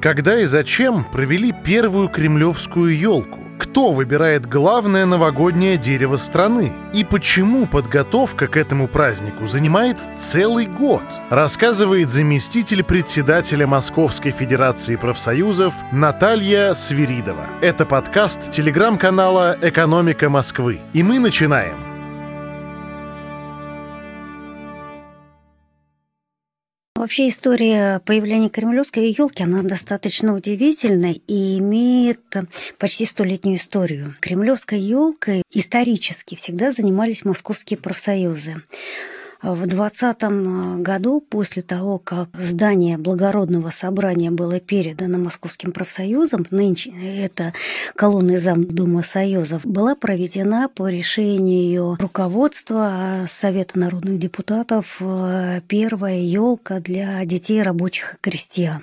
Когда и зачем провели первую кремлевскую елку? Кто выбирает главное новогоднее дерево страны? И почему подготовка к этому празднику занимает целый год? Рассказывает заместитель председателя Московской Федерации профсоюзов Наталья Свиридова. Это подкаст телеграм-канала «Экономика Москвы». И мы начинаем. Вообще история появления кремлевской елки, она достаточно удивительная и имеет почти столетнюю историю. Кремлевской елкой исторически всегда занимались московские профсоюзы. В 20 э, году, после того, как здание благородного собрания было передано Московским профсоюзам, нынче это колонный зам Дума Союзов, была проведена по решению руководства Совета народных депутатов э, первая елка для детей рабочих и крестьян.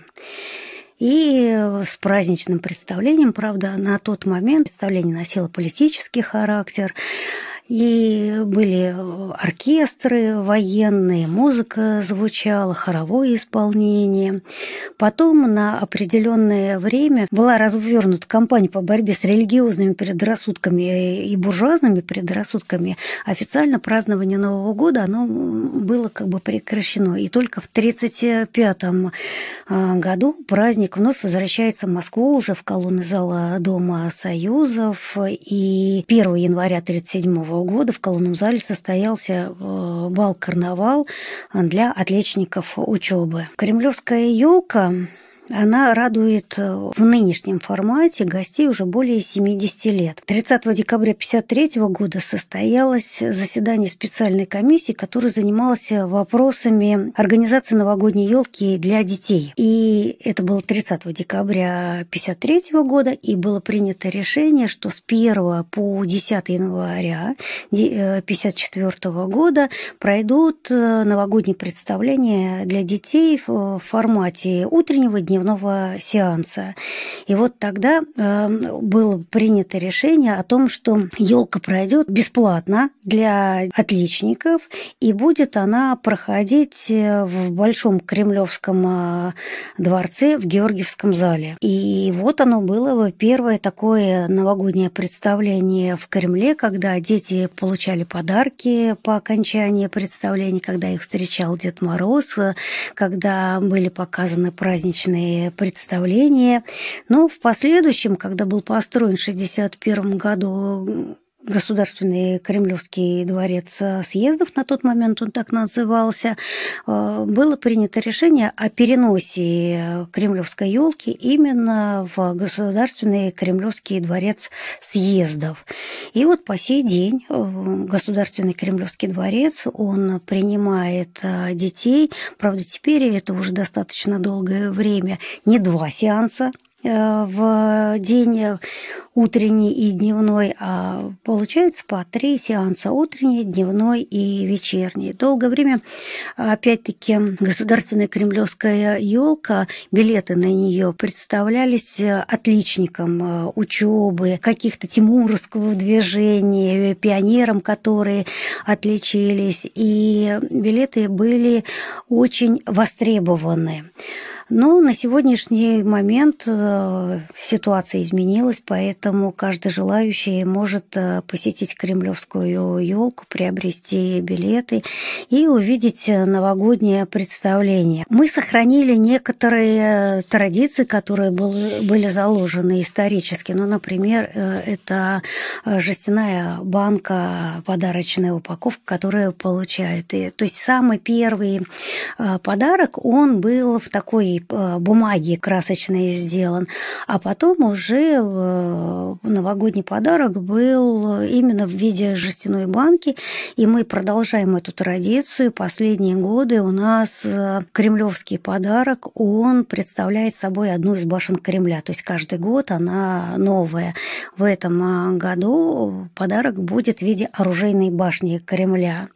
И с праздничным представлением, правда, на тот момент представление носило политический характер. И были оркестры военные, музыка звучала, хоровое исполнение. Потом на определенное время была развернута кампания по борьбе с религиозными предрассудками и буржуазными предрассудками. Официально празднование Нового года оно было как бы прекращено. И только в 1935 э, году праздник вновь возвращается в Москву уже в колонны зала Дома Союзов. И 1 января 1937 года в колонном зале состоялся э, бал-карнавал для отличников учебы. Кремлевская елка она радует э, в нынешнем формате гостей уже более 70 лет. 30 декабря 1953 года состоялось заседание специальной комиссии, которая занималась вопросами организации новогодней елки для детей. И это было 30 декабря 1953 года, и было принято решение, что с 1 по 10 января 1954 э, года пройдут э, новогодние представления для детей в формате утреннего дня дневного сеанса. И вот тогда э, было принято решение о том, что елка пройдет бесплатно для отличников, и будет она проходить э, в Большом Кремлевском э, дворце в Георгиевском зале. И вот оно было первое такое новогоднее представление в Кремле, когда дети получали подарки по окончании представления, когда их встречал Дед Мороз, когда были показаны праздничные разные представления. Но в последующем, когда был построен в 1961 году Государственный Кремлевский дворец съездов, на тот момент он так назывался, э, было принято решение о переносе Кремлевской елки именно в Государственный Кремлевский дворец съездов. И вот по сей день э, Государственный Кремлевский дворец, он принимает э, детей, правда, теперь это уже достаточно долгое время, не два сеанса Э, в день утренний и дневной, а получается по три сеанса утренний, дневной и вечерний. Долгое время, опять-таки, государственная кремлевская елка, билеты на нее представлялись отличникам э, учебы, каких-то тимуровского движения, пионерам, которые отличились, и билеты были очень востребованы. Но на сегодняшний момент э, ситуация изменилась, поэтому каждый желающий может э, посетить Кремлевскую елку, приобрести билеты и увидеть новогоднее представление. Мы сохранили некоторые традиции, которые были заложены исторически. Ну, например, э, это жестяная банка, подарочная упаковка, которую получают. И, то есть самый первый подарок, он был в такой Э, бумаги красочные сделан. А потом уже э, новогодний подарок был именно в виде жестяной банки, и мы продолжаем эту традицию. Последние годы у нас э, кремлевский подарок, он представляет собой одну из башен Кремля, то есть каждый год она новая. В этом году подарок будет в виде оружейной башни Кремля.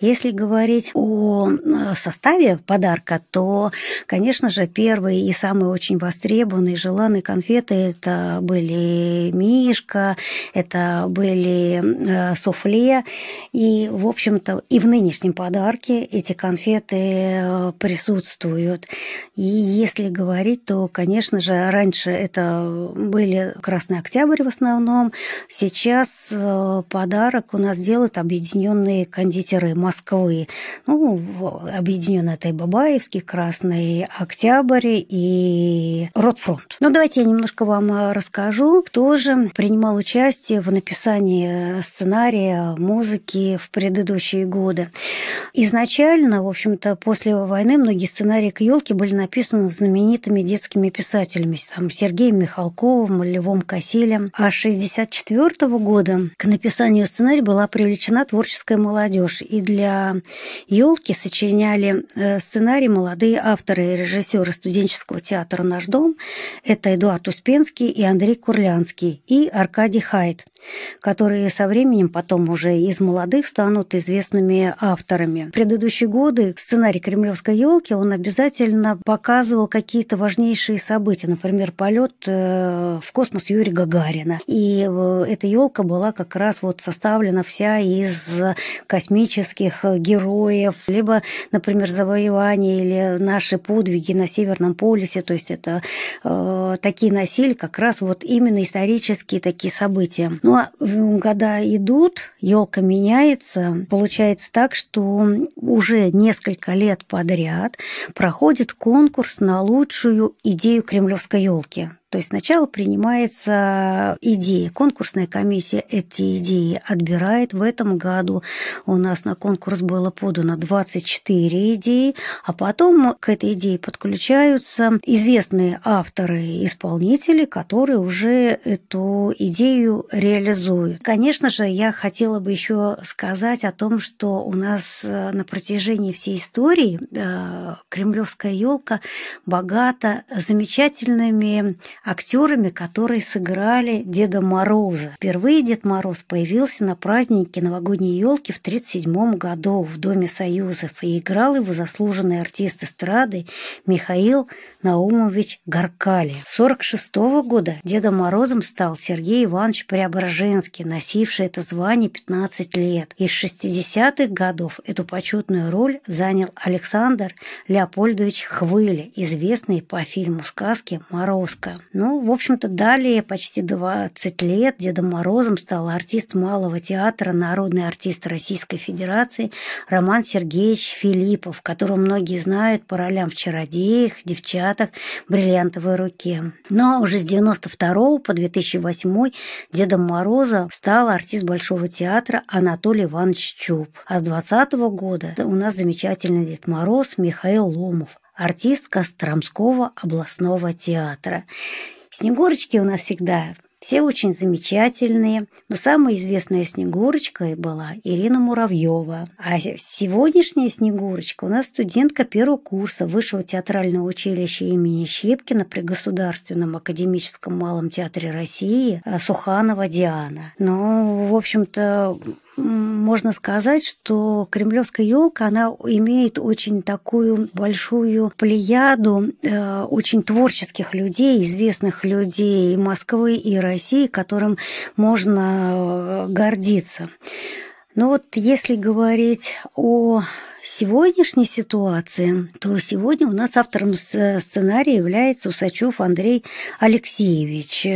Если говорить о составе подарка, то, конечно же, же, первые и самые очень востребованные, желанные конфеты это были Мишка, это были э, суфле. И, в общем-то, и в нынешнем подарке эти конфеты э, присутствуют. И если говорить, то, конечно же, раньше это были Красный Октябрь в основном. Сейчас э, подарок у нас делают объединенные кондитеры Москвы. Ну, объединенный это и Бабаевский, Красный Октябрь и Ротфронт. Ну, давайте я немножко вам э, расскажу, кто же принимал участие в написании сценария, музыки в предыдущие годы. Изначально, в общем-то, после войны многие сценарии к елке были написаны знаменитыми детскими писателями, там, Сергеем Михалковым, Львом Кассилем. А с 1964 года к написанию сценария была привлечена творческая молодежь. И для елки сочиняли э, сценарий молодые авторы и режиссеры студенческого театра «Наш дом». Это Эдуард Успенский и Андрей Курлянский, и Аркадий Хайт, которые со временем потом уже из молодых станут известными авторами. В предыдущие годы сценарий «Кремлевской елки» он обязательно показывал какие-то важнейшие события, например, полет э, в космос Юрия Гагарина. И э, эта елка была как раз вот составлена вся из космических героев, либо, например, завоевания или наши подвиги на Северном полюсе, то есть это э, такие носили как раз вот именно исторические такие события. Ну а года идут, елка меняется, получается так, что уже несколько лет подряд проходит конкурс на лучшую идею кремлевской елки. То есть сначала принимается идея, конкурсная комиссия эти идеи отбирает. В этом году у нас на конкурс было подано 24 идеи, а потом к этой идее подключаются известные авторы и исполнители, которые уже эту идею реализуют. Конечно же, я хотела бы еще сказать о том, что у нас э, на протяжении всей истории э, кремлевская елка богата замечательными актерами, которые сыграли Деда Мороза. Впервые Дед Мороз появился на празднике новогодней елки в 1937 году в Доме Союзов и играл его заслуженный артист эстрады Михаил Наумович Гаркали. С 1946 года Дедом Морозом стал Сергей Иванович Преображенский, носивший это звание 15 лет. Из 60-х годов эту почетную роль занял Александр Леопольдович Хвыли, известный по фильму сказки «Морозко». Ну, в общем-то, далее почти 20 лет Дедом Морозом стал артист Малого театра, народный артист Российской Федерации Роман Сергеевич Филиппов, которого многие знают по ролям в «Чародеях», «Девчатах», «Бриллиантовой руке». Но уже с 92 по 2008 Дедом Мороза стал артист Большого театра Анатолий Иванович Чуб. А с 2020 года у нас замечательный Дед Мороз Михаил Ломов артистка Стромского областного театра. Снегурочки у нас всегда все очень замечательные, но самая известная Снегурочка была Ирина Муравьева. А сегодняшняя Снегурочка у нас студентка первого курса Высшего театрального училища имени Щепкина при Государственном академическом малом театре России Суханова Диана. Ну, в общем-то, можно сказать, что кремлевская елка, она имеет очень такую большую плеяду э, очень творческих людей, известных людей Москвы и России, которым можно э, гордиться. Но вот если говорить о сегодняшней ситуации, то сегодня у нас автором сценария является Усачев Андрей Алексеевич.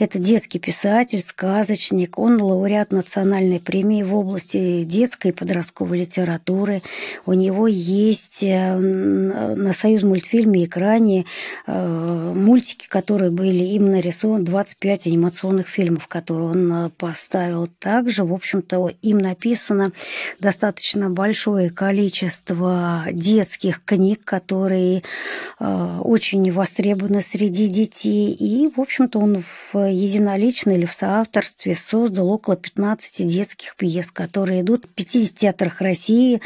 Это детский писатель, сказочник. Он лауреат национальной премии в области детской и подростковой литературы. У него есть э, на Союз мультфильме экране э, мультики, которые были им нарисованы, 25 анимационных фильмов, которые он э, поставил. Также, в общем-то, им написано достаточно большое количество детских книг, которые э, очень востребованы среди детей. И, в общем-то, он в единолично или в соавторстве создал около 15 детских пьес, которые идут в 50 театрах России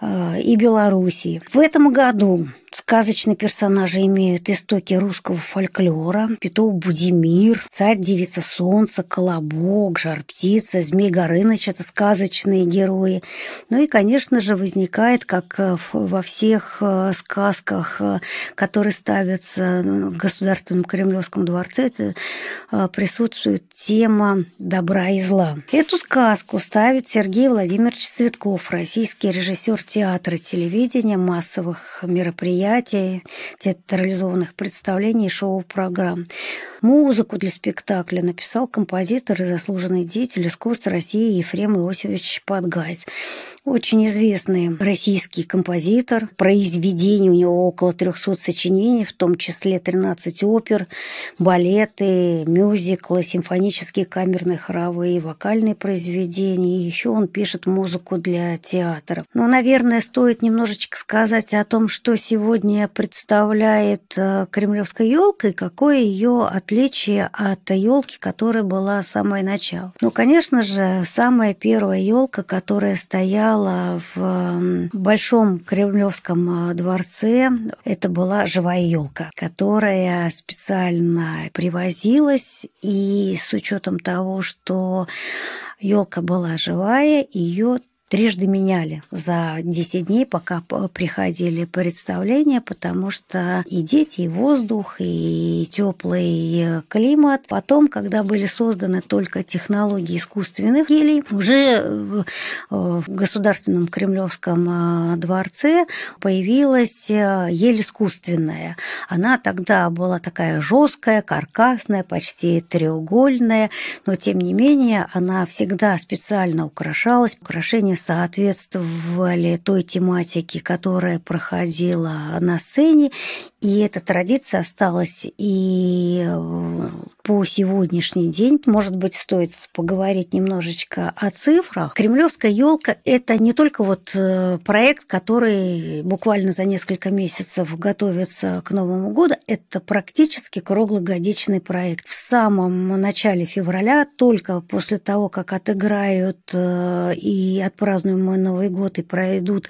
э, и Белоруссии. В этом году Сказочные персонажи имеют истоки русского фольклора. Петух Будимир, царь Девица Солнца, Колобок, Жар-птица, Змей Горыныч – это сказочные герои. Ну и, конечно же, возникает, как э, во всех э, сказках, э, которые ставятся в Государственном Кремлевском дворце, это присутствует тема добра и зла. Эту сказку ставит Сергей Владимирович Цветков, российский режиссер театра и телевидения, массовых мероприятий, театрализованных представлений шоу-программ. Музыку для спектакля написал композитор и заслуженный деятель искусства России Ефрем Иосифович Подгайц. Очень известный российский композитор. Произведений у него около 300 сочинений, в том числе 13 опер, балеты, мюзиклы, симфонические камерные хоровые, вокальные произведения. И еще он пишет музыку для театра. Но, наверное, стоит немножечко сказать о том, что сегодня представляет э, кремлевская елка и какое ее отличие от елки, которая была с самого начала. Ну, конечно же, самая первая елка, которая стояла в большом Кремлевском э, дворце. Это была живая елка, которая специально привозилась. И с учетом того, что елка была живая, ее трижды меняли за 10 дней, пока приходили представления, потому что и дети, и воздух, и теплый климат. Потом, когда были созданы только технологии искусственных елей, уже в Государственном Кремлевском э, дворце появилась э, ель искусственная. Она тогда была такая жесткая, каркасная, почти треугольная, но тем не менее она всегда специально украшалась. Украшение соответствовали той тематике, которая проходила на сцене, и эта традиция осталась и по сегодняшний день. Может быть, стоит поговорить немножечко о цифрах. Кремлевская елка – это не только вот э, проект, который буквально за несколько месяцев готовится к Новому году, это практически круглогодичный проект. В самом начале февраля, только после того, как отыграют э, и отпразднуем мы Новый год и пройдут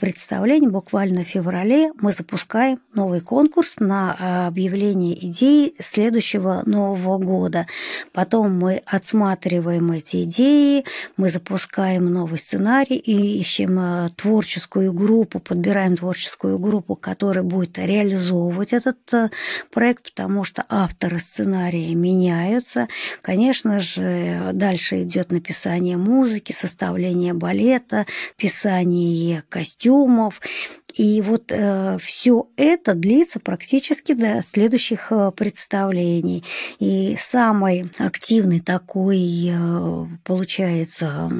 представления, буквально в феврале мы запускаем новый конкурс на объявление идей следующего Нового года. Потом мы отсматриваем эти идеи, мы запускаем новый сценарий и ищем а, творческую группу, подбираем творческую группу, которая будет реализовывать этот а, проект, потому что авторы сценария меняются. Конечно же, дальше идет написание музыки, составление балета, писание костюмов. И вот э, все это длится практически до следующих э, представлений. И самый активный такой э, получается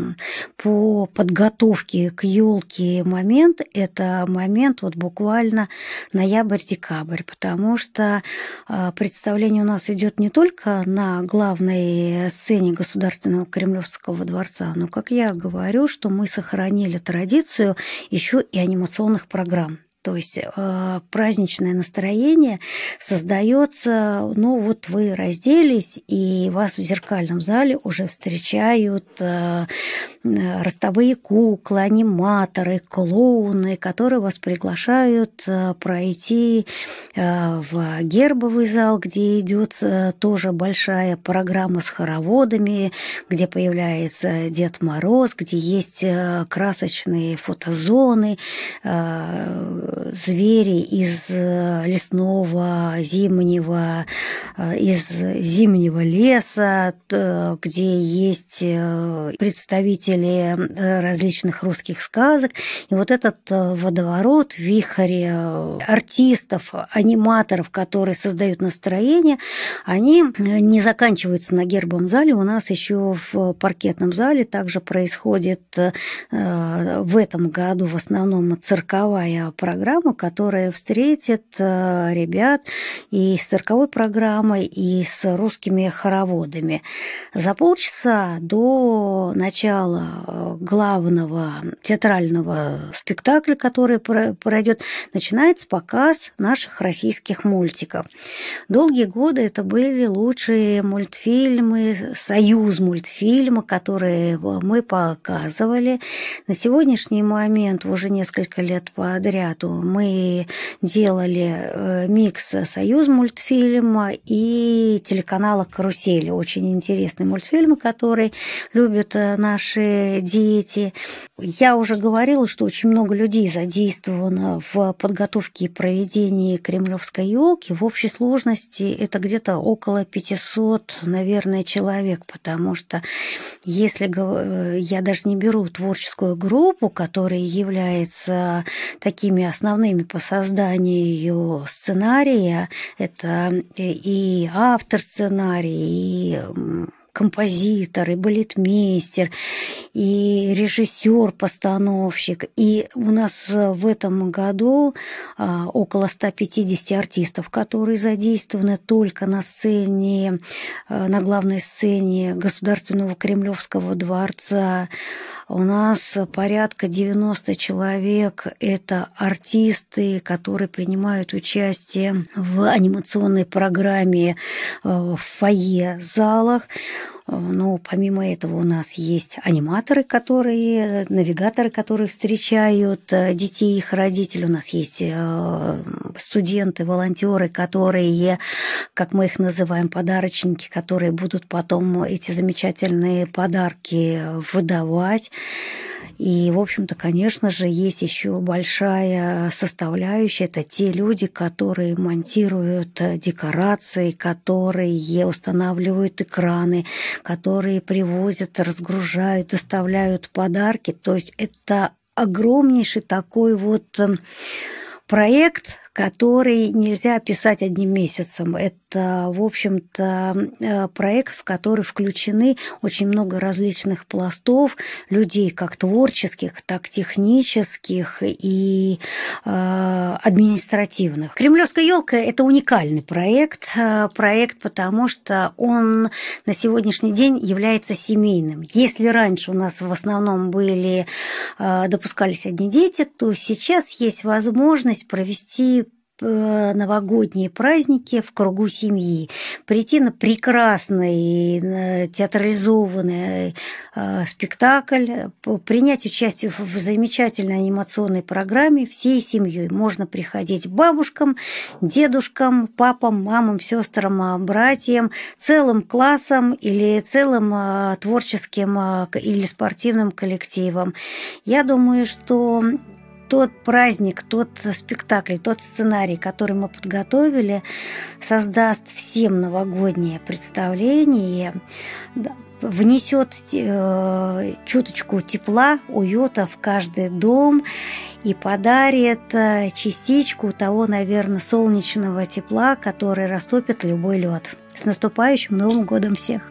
по подготовке к елке момент это момент вот буквально ноябрь-декабрь, потому что э, представление у нас идет не только на главной сцене Государственного Кремлевского дворца, но, как я говорю, что мы сохранили традицию еще и анимационных программ. То есть э, праздничное настроение создается, ну вот вы разделись, и вас в зеркальном зале уже встречают э, э, ростовые куклы, аниматоры, клоуны, которые вас приглашают э, пройти э, в гербовый зал, где идет э, тоже большая программа с хороводами, где появляется Дед Мороз, где есть э, красочные фотозоны, э, звери из э, лесного, зимнего, э, из зимнего леса, где есть э, представители различных русских сказок. И вот этот водоворот, вихрь артистов, аниматоров, которые создают настроение, они не заканчиваются на гербовом зале. У нас еще в паркетном зале также происходит в этом году в основном цирковая программа программа, которая встретит э, ребят и с цирковой программой, и с русскими хороводами. За полчаса до начала э, главного театрального спектакля, который пройдет, начинается показ наших российских мультиков. Долгие годы это были лучшие мультфильмы, союз мультфильма, которые мы показывали. На сегодняшний момент уже несколько лет подряд году мы делали э, микс «Союз мультфильма» и телеканала «Карусель». Очень интересные мультфильмы, которые любят э, наши дети. Я уже говорила, что очень много людей задействовано в подготовке и проведении кремлевской елки. В общей сложности это где-то около 500, наверное, человек, потому что если э, я даже не беру творческую группу, которая является такими основными по созданию сценария, это и автор сценария, и композитор, и балетмейстер, и режиссер-постановщик. И у нас в этом году а, около 150 артистов, которые задействованы только на сцене, а, на главной сцене Государственного Кремлевского дворца. У нас порядка 90 человек. Это артисты, которые принимают участие в анимационной программе в фойе залах. Но помимо этого у нас есть аниматоры, которые, навигаторы, которые встречают э, детей и их родителей. У нас есть э, студенты, волонтеры, которые, как мы их называем, подарочники, которые будут потом эти замечательные подарки выдавать. И, в общем-то, конечно же, есть еще большая составляющая. Это те люди, которые монтируют э, декорации, которые устанавливают экраны, которые привозят, разгружают, доставляют подарки. То есть это огромнейший такой вот эм, проект, который нельзя описать одним месяцем. Это, в общем-то, э, проект, в который включены очень много различных пластов людей, как творческих, так технических и э, административных. Кремлевская елка это уникальный проект, э, проект, потому что он на сегодняшний день является семейным. Если раньше у нас в основном были допускались одни дети, то сейчас есть возможность провести Э, новогодние праздники в кругу семьи, прийти на прекрасный театрализованный э, спектакль, принять участие в замечательной анимационной программе всей семьей. Можно приходить бабушкам, дедушкам, папам, мамам, сестрам, братьям, целым классом или целым э, творческим или спортивным коллективом. Я думаю, что тот праздник, тот спектакль, тот сценарий, который мы подготовили, создаст всем новогоднее представление, внесет э, чуточку тепла, уюта в каждый дом и подарит э, частичку того, наверное, солнечного тепла, который растопит любой лед. С наступающим Новым годом всех!